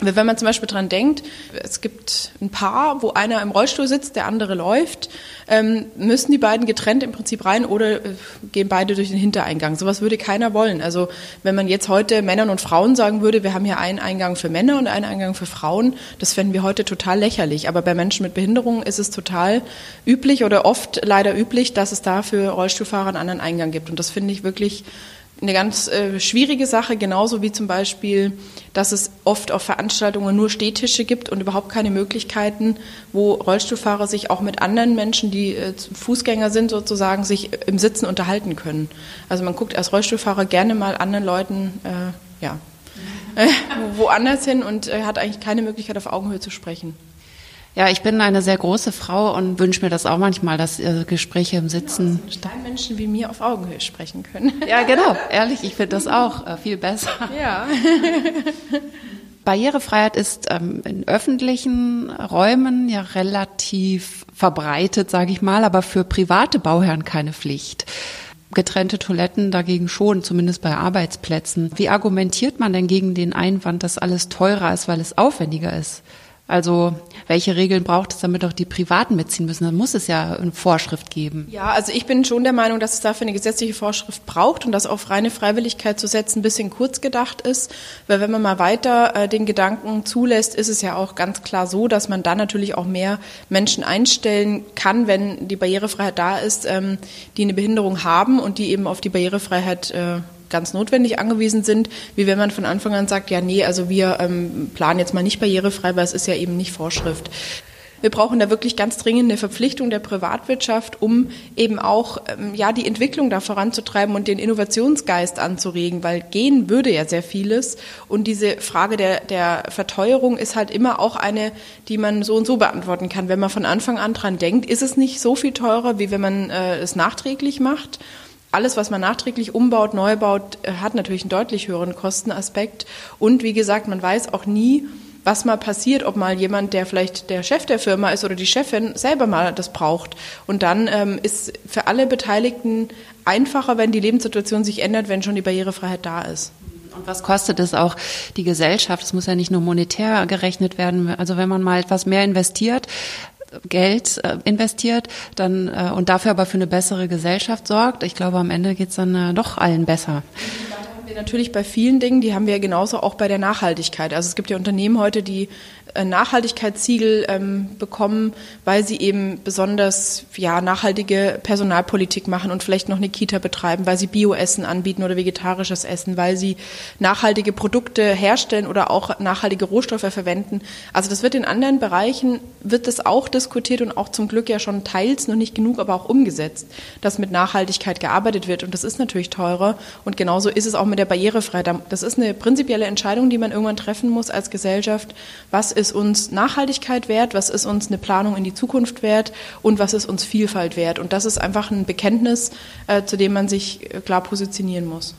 Wenn man zum Beispiel dran denkt, es gibt ein Paar, wo einer im Rollstuhl sitzt, der andere läuft, ähm, müssen die beiden getrennt im Prinzip rein oder äh, gehen beide durch den Hintereingang. Sowas würde keiner wollen. Also wenn man jetzt heute Männern und Frauen sagen würde, wir haben hier einen Eingang für Männer und einen Eingang für Frauen, das fänden wir heute total lächerlich. Aber bei Menschen mit Behinderungen ist es total üblich oder oft leider üblich, dass es da für Rollstuhlfahrer einen anderen Eingang gibt. Und das finde ich wirklich eine ganz äh, schwierige Sache, genauso wie zum Beispiel, dass es oft auf Veranstaltungen nur Stehtische gibt und überhaupt keine Möglichkeiten, wo Rollstuhlfahrer sich auch mit anderen Menschen, die äh, Fußgänger sind sozusagen, sich im Sitzen unterhalten können. Also man guckt als Rollstuhlfahrer gerne mal anderen Leuten, äh, ja, äh, woanders hin und äh, hat eigentlich keine Möglichkeit, auf Augenhöhe zu sprechen. Ja, ich bin eine sehr große Frau und wünsche mir das auch manchmal, dass äh, Gespräche im Sitzen. Ja, Menschen wie mir auf Augenhöhe sprechen können. Ja, genau. Ehrlich, ich finde das auch äh, viel besser. Ja. Barrierefreiheit ist ähm, in öffentlichen Räumen ja relativ verbreitet, sage ich mal, aber für private Bauherren keine Pflicht. Getrennte Toiletten dagegen schon, zumindest bei Arbeitsplätzen. Wie argumentiert man denn gegen den Einwand, dass alles teurer ist, weil es aufwendiger ist? Also welche Regeln braucht es, damit auch die Privaten mitziehen müssen? Dann muss es ja eine Vorschrift geben. Ja, also ich bin schon der Meinung, dass es dafür eine gesetzliche Vorschrift braucht und dass auf reine Freiwilligkeit zu setzen ein bisschen kurz gedacht ist. Weil wenn man mal weiter äh, den Gedanken zulässt, ist es ja auch ganz klar so, dass man dann natürlich auch mehr Menschen einstellen kann, wenn die Barrierefreiheit da ist, ähm, die eine Behinderung haben und die eben auf die Barrierefreiheit äh, ganz notwendig angewiesen sind, wie wenn man von Anfang an sagt, ja, nee, also wir ähm, planen jetzt mal nicht barrierefrei, weil es ist ja eben nicht Vorschrift. Wir brauchen da wirklich ganz dringend eine Verpflichtung der Privatwirtschaft, um eben auch ähm, ja die Entwicklung da voranzutreiben und den Innovationsgeist anzuregen, weil gehen würde ja sehr vieles. Und diese Frage der, der Verteuerung ist halt immer auch eine, die man so und so beantworten kann. Wenn man von Anfang an dran denkt, ist es nicht so viel teurer, wie wenn man äh, es nachträglich macht alles, was man nachträglich umbaut, neu baut, äh, hat natürlich einen deutlich höheren Kostenaspekt. Und wie gesagt, man weiß auch nie, was mal passiert, ob mal jemand, der vielleicht der Chef der Firma ist oder die Chefin, selber mal das braucht. Und dann ähm, ist für alle Beteiligten einfacher, wenn die Lebenssituation sich ändert, wenn schon die Barrierefreiheit da ist. Und was kostet es auch die Gesellschaft? Es muss ja nicht nur monetär gerechnet werden. Also wenn man mal etwas mehr investiert, Geld äh, investiert, dann äh, und dafür aber für eine bessere Gesellschaft sorgt, ich glaube, am Ende geht's dann äh, doch allen besser wir natürlich bei vielen Dingen, die haben wir genauso auch bei der Nachhaltigkeit. Also es gibt ja Unternehmen heute, die äh, Nachhaltigkeitssiegel ähm, bekommen, weil sie eben besonders ja, nachhaltige Personalpolitik machen und vielleicht noch eine Kita betreiben, weil sie Bioessen anbieten oder vegetarisches Essen, weil sie nachhaltige Produkte herstellen oder auch nachhaltige Rohstoffe verwenden. Also das wird in anderen Bereichen, wird das auch diskutiert und auch zum Glück ja schon teils, noch nicht genug, aber auch umgesetzt, dass mit Nachhaltigkeit gearbeitet wird. Und das ist natürlich teurer. Und genauso ist es auch mit der Barrierefreiheit. Das ist eine prinzipielle Entscheidung, die man irgendwann treffen muss als Gesellschaft. Was ist uns Nachhaltigkeit wert, was ist uns eine Planung in die Zukunft wert und was ist uns Vielfalt wert. Und das ist einfach ein Bekenntnis, äh, zu dem man sich äh, klar positionieren muss.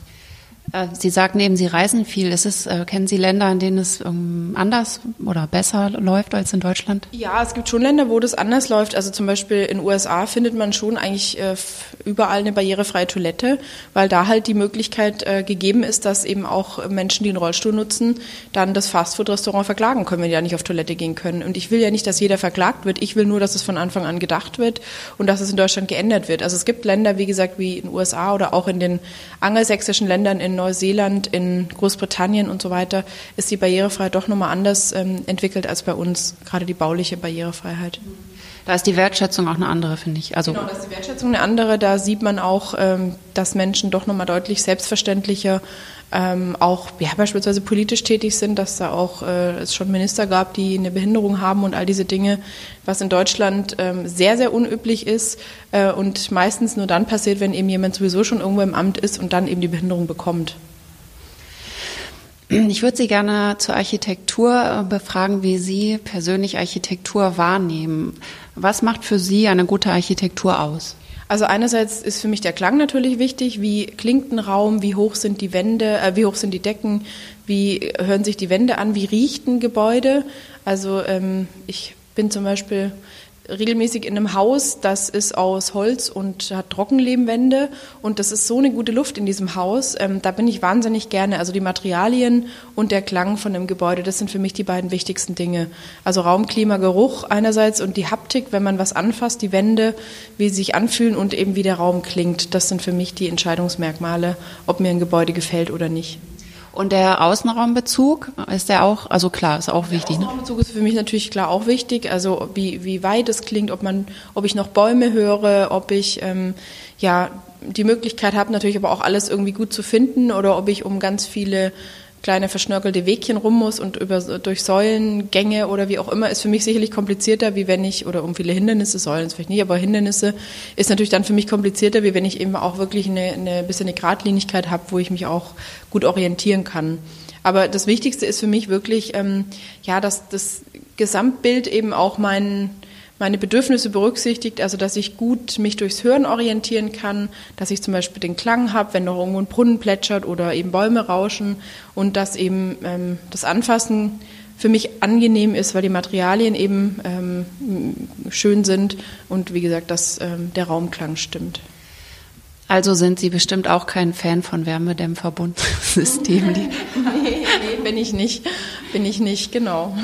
Äh, Sie sagten eben, Sie reisen viel. Ist es, äh, kennen Sie Länder, in denen es ähm, anders oder besser läuft als in Deutschland? Ja, es gibt schon Länder, wo das anders läuft. Also zum Beispiel in USA findet man schon eigentlich äh, überall eine barrierefreie Toilette, weil da halt die Möglichkeit gegeben ist, dass eben auch Menschen, die einen Rollstuhl nutzen, dann das Fastfood-Restaurant verklagen können, wenn die ja nicht auf Toilette gehen können. Und ich will ja nicht, dass jeder verklagt wird. Ich will nur, dass es von Anfang an gedacht wird und dass es in Deutschland geändert wird. Also es gibt Länder, wie gesagt, wie in den USA oder auch in den angelsächsischen Ländern in Neuseeland, in Großbritannien und so weiter ist die Barrierefreiheit doch nochmal anders ähm, entwickelt als bei uns, gerade die bauliche Barrierefreiheit. Da ist die Wertschätzung auch eine andere, finde ich. Also genau, da ist die Wertschätzung eine andere. Da sieht man auch, ähm, dass Menschen doch nochmal deutlich selbstverständlicher ähm, auch ja, beispielsweise politisch tätig sind, dass da auch äh, es schon Minister gab, die eine Behinderung haben und all diese Dinge, was in Deutschland ähm, sehr, sehr unüblich ist äh, und meistens nur dann passiert, wenn eben jemand sowieso schon irgendwo im Amt ist und dann eben die Behinderung bekommt. Ich würde Sie gerne zur Architektur äh, befragen, wie Sie persönlich Architektur wahrnehmen. Was macht für Sie eine gute Architektur aus? Also einerseits ist für mich der Klang natürlich wichtig. Wie klingt ein Raum? Wie hoch sind die Wände? Äh, wie hoch sind die Decken? Wie hören sich die Wände an? Wie riecht ein Gebäude? Also ähm, ich bin zum Beispiel regelmäßig in einem Haus, das ist aus Holz und hat Trockenlehmwände und das ist so eine gute Luft in diesem Haus. Ähm, da bin ich wahnsinnig gerne. Also die Materialien und der Klang von dem Gebäude, das sind für mich die beiden wichtigsten Dinge. Also Raumklima, Geruch einerseits und die Haptik, wenn man was anfasst, die Wände, wie sie sich anfühlen und eben wie der Raum klingt. Das sind für mich die Entscheidungsmerkmale, ob mir ein Gebäude gefällt oder nicht. Und der Außenraumbezug ist der auch, also klar, ist auch wichtig. Der ne? Außenraumbezug ist für mich natürlich klar auch wichtig. Also wie, wie weit es klingt, ob man, ob ich noch Bäume höre, ob ich ähm, ja die Möglichkeit habe, natürlich aber auch alles irgendwie gut zu finden oder ob ich um ganz viele kleine verschnörkelte Wegchen rum muss und über, durch Säulengänge oder wie auch immer, ist für mich sicherlich komplizierter, wie wenn ich, oder um viele Hindernisse, Säulen ist vielleicht nicht, aber Hindernisse ist natürlich dann für mich komplizierter, wie wenn ich eben auch wirklich eine, eine bisschen eine Gradlinigkeit habe, wo ich mich auch gut orientieren kann. Aber das Wichtigste ist für mich wirklich, ähm, ja, dass das Gesamtbild eben auch meinen meine Bedürfnisse berücksichtigt, also dass ich gut mich durchs Hören orientieren kann, dass ich zum Beispiel den Klang habe, wenn noch irgendwo ein Brunnen plätschert oder eben Bäume rauschen und dass eben ähm, das Anfassen für mich angenehm ist, weil die Materialien eben ähm, schön sind und wie gesagt, dass ähm, der Raumklang stimmt. Also sind Sie bestimmt auch kein Fan von Wärmedämmverbundsystemen? nee, nee, bin ich nicht. Bin ich nicht, genau.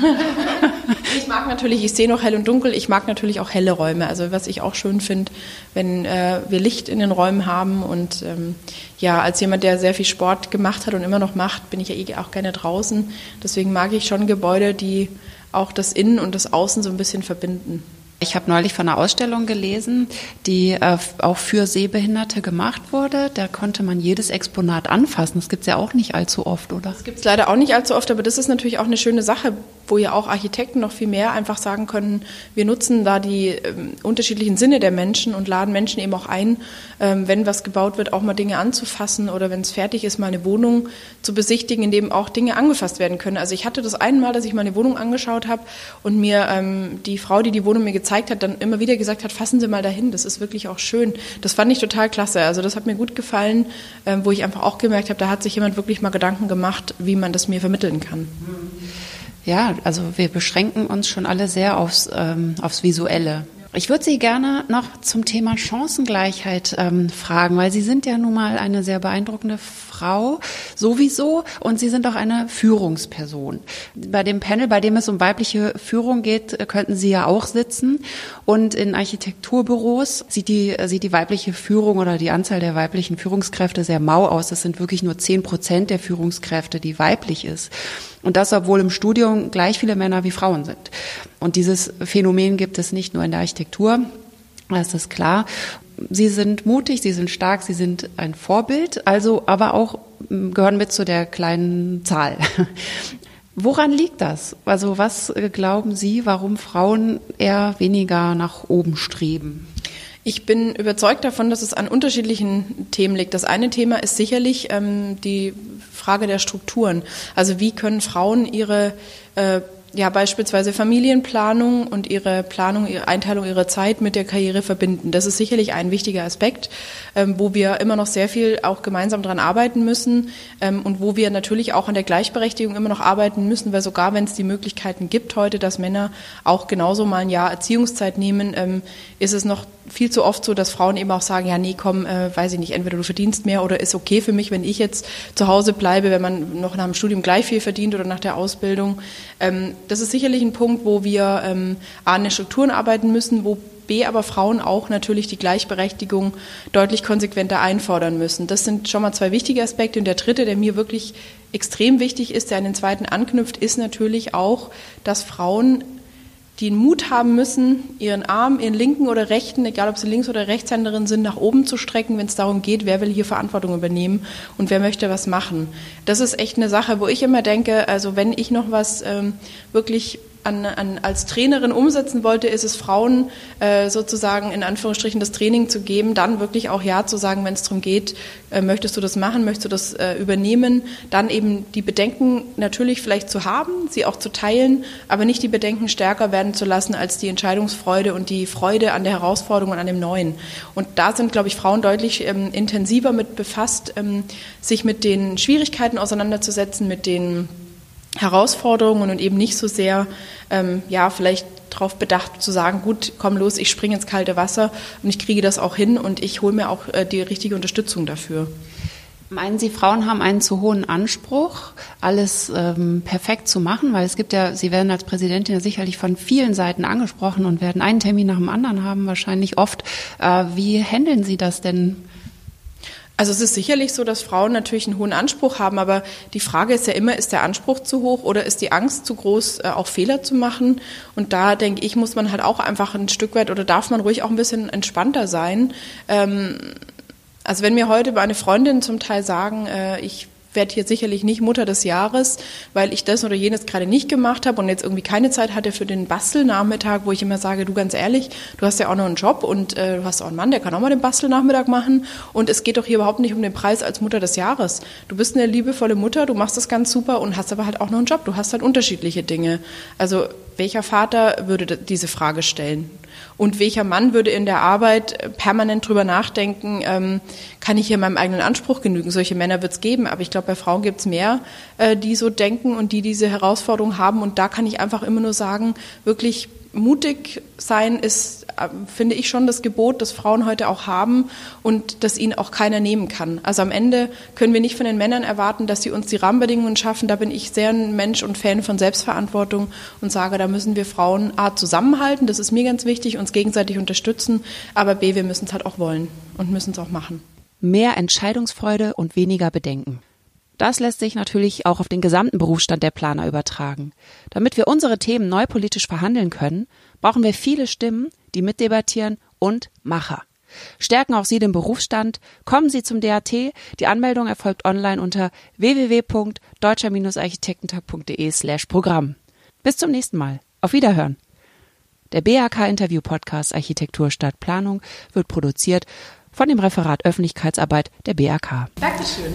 Ich mag natürlich, ich sehe noch hell und dunkel, ich mag natürlich auch helle Räume. Also was ich auch schön finde, wenn äh, wir Licht in den Räumen haben. Und ähm, ja, als jemand, der sehr viel Sport gemacht hat und immer noch macht, bin ich ja eh auch gerne draußen. Deswegen mag ich schon Gebäude, die auch das Innen und das Außen so ein bisschen verbinden. Ich habe neulich von einer Ausstellung gelesen, die äh, auch für Sehbehinderte gemacht wurde. Da konnte man jedes Exponat anfassen. Das gibt es ja auch nicht allzu oft, oder? Das gibt es leider auch nicht allzu oft, aber das ist natürlich auch eine schöne Sache, wo ja auch Architekten noch viel mehr einfach sagen können, wir nutzen da die ähm, unterschiedlichen Sinne der Menschen und laden Menschen eben auch ein, ähm, wenn was gebaut wird, auch mal Dinge anzufassen oder wenn es fertig ist, mal eine Wohnung zu besichtigen, in dem auch Dinge angefasst werden können. Also ich hatte das einmal, dass ich mal eine Wohnung angeschaut habe und mir ähm, die Frau, die die Wohnung mir gezeigt gezeigt hat, dann immer wieder gesagt hat, fassen Sie mal dahin, das ist wirklich auch schön. Das fand ich total klasse. Also das hat mir gut gefallen, ähm, wo ich einfach auch gemerkt habe, da hat sich jemand wirklich mal Gedanken gemacht, wie man das mir vermitteln kann. Ja, also wir beschränken uns schon alle sehr aufs, ähm, aufs Visuelle. Ich würde Sie gerne noch zum Thema Chancengleichheit ähm, fragen, weil Sie sind ja nun mal eine sehr beeindruckende Frau sowieso und Sie sind auch eine Führungsperson. Bei dem Panel, bei dem es um weibliche Führung geht, könnten Sie ja auch sitzen und in Architekturbüros sieht die, sieht die weibliche Führung oder die Anzahl der weiblichen Führungskräfte sehr mau aus. Das sind wirklich nur zehn Prozent der Führungskräfte, die weiblich ist. Und das, obwohl im Studium gleich viele Männer wie Frauen sind. Und dieses Phänomen gibt es nicht nur in der Architektur, das ist klar. Sie sind mutig, sie sind stark, sie sind ein Vorbild, also aber auch mm, gehören mit zu der kleinen Zahl. Woran liegt das? Also was äh, glauben Sie, warum Frauen eher weniger nach oben streben? Ich bin überzeugt davon, dass es an unterschiedlichen Themen liegt. Das eine Thema ist sicherlich ähm, die Frage der Strukturen. Also wie können Frauen ihre äh, ja beispielsweise Familienplanung und ihre Planung, ihre Einteilung ihrer Zeit mit der Karriere verbinden. Das ist sicherlich ein wichtiger Aspekt, ähm, wo wir immer noch sehr viel auch gemeinsam daran arbeiten müssen ähm, und wo wir natürlich auch an der Gleichberechtigung immer noch arbeiten müssen, weil sogar wenn es die Möglichkeiten gibt heute, dass Männer auch genauso mal ein Jahr Erziehungszeit nehmen, ähm, ist es noch viel zu oft so, dass Frauen eben auch sagen, ja, nee, komm, äh, weiß ich nicht, entweder du verdienst mehr oder ist okay für mich, wenn ich jetzt zu Hause bleibe, wenn man noch nach dem Studium gleich viel verdient oder nach der Ausbildung. Ähm, das ist sicherlich ein Punkt, wo wir ähm, A, an den Strukturen arbeiten müssen, wo B, aber Frauen auch natürlich die Gleichberechtigung deutlich konsequenter einfordern müssen. Das sind schon mal zwei wichtige Aspekte. Und der dritte, der mir wirklich extrem wichtig ist, der an den zweiten anknüpft, ist natürlich auch, dass Frauen den Mut haben müssen, ihren Arm, ihren linken oder rechten, egal ob sie Links- oder Rechtshänderin sind, nach oben zu strecken, wenn es darum geht, wer will hier Verantwortung übernehmen und wer möchte was machen. Das ist echt eine Sache, wo ich immer denke, also wenn ich noch was ähm, wirklich an, an, als Trainerin umsetzen wollte, ist es Frauen äh, sozusagen in Anführungsstrichen das Training zu geben, dann wirklich auch Ja zu sagen, wenn es darum geht, äh, möchtest du das machen, möchtest du das äh, übernehmen, dann eben die Bedenken natürlich vielleicht zu haben, sie auch zu teilen, aber nicht die Bedenken stärker werden zu lassen als die Entscheidungsfreude und die Freude an der Herausforderung und an dem Neuen. Und da sind, glaube ich, Frauen deutlich ähm, intensiver mit befasst, ähm, sich mit den Schwierigkeiten auseinanderzusetzen, mit den Herausforderungen und eben nicht so sehr, ähm, ja, vielleicht darauf bedacht zu sagen, gut, komm los, ich springe ins kalte Wasser und ich kriege das auch hin und ich hole mir auch äh, die richtige Unterstützung dafür. Meinen Sie, Frauen haben einen zu hohen Anspruch, alles ähm, perfekt zu machen? Weil es gibt ja, Sie werden als Präsidentin ja sicherlich von vielen Seiten angesprochen und werden einen Termin nach dem anderen haben, wahrscheinlich oft. Äh, wie handeln Sie das denn? Also es ist sicherlich so, dass Frauen natürlich einen hohen Anspruch haben, aber die Frage ist ja immer, ist der Anspruch zu hoch oder ist die Angst zu groß, äh, auch Fehler zu machen? Und da denke ich, muss man halt auch einfach ein Stück weit oder darf man ruhig auch ein bisschen entspannter sein. Ähm, also wenn mir heute meine Freundin zum Teil sagen, äh, ich werde hier sicherlich nicht Mutter des Jahres, weil ich das oder jenes gerade nicht gemacht habe und jetzt irgendwie keine Zeit hatte für den Bastelnachmittag, wo ich immer sage, du ganz ehrlich, du hast ja auch noch einen Job und äh, du hast auch einen Mann, der kann auch mal den Bastelnachmittag machen und es geht doch hier überhaupt nicht um den Preis als Mutter des Jahres. Du bist eine liebevolle Mutter, du machst das ganz super und hast aber halt auch noch einen Job, du hast halt unterschiedliche Dinge. Also welcher Vater würde diese Frage stellen? Und welcher Mann würde in der Arbeit permanent drüber nachdenken, ähm, kann ich hier meinem eigenen Anspruch genügen? Solche Männer wird es geben, aber ich glaube, bei Frauen gibt es mehr, äh, die so denken und die diese Herausforderung haben. Und da kann ich einfach immer nur sagen, wirklich mutig sein ist, äh, finde ich schon das Gebot, das Frauen heute auch haben und das ihnen auch keiner nehmen kann. Also am Ende können wir nicht von den Männern erwarten, dass sie uns die Rahmenbedingungen schaffen. Da bin ich sehr ein Mensch und Fan von Selbstverantwortung und sage, da müssen wir Frauen A zusammenhalten, das ist mir ganz wichtig, uns gegenseitig unterstützen, aber B, wir müssen es halt auch wollen und müssen es auch machen. Mehr Entscheidungsfreude und weniger Bedenken. Das lässt sich natürlich auch auf den gesamten Berufsstand der Planer übertragen. Damit wir unsere Themen neu politisch verhandeln können, brauchen wir viele Stimmen die mitdebattieren und Macher. Stärken auch Sie den Berufsstand? Kommen Sie zum DAT. Die Anmeldung erfolgt online unter www.deutscher-architektentag.de slash Programm. Bis zum nächsten Mal. Auf Wiederhören. Der BAK Interview Podcast Architektur statt Planung wird produziert von dem Referat Öffentlichkeitsarbeit der BAK. Dankeschön.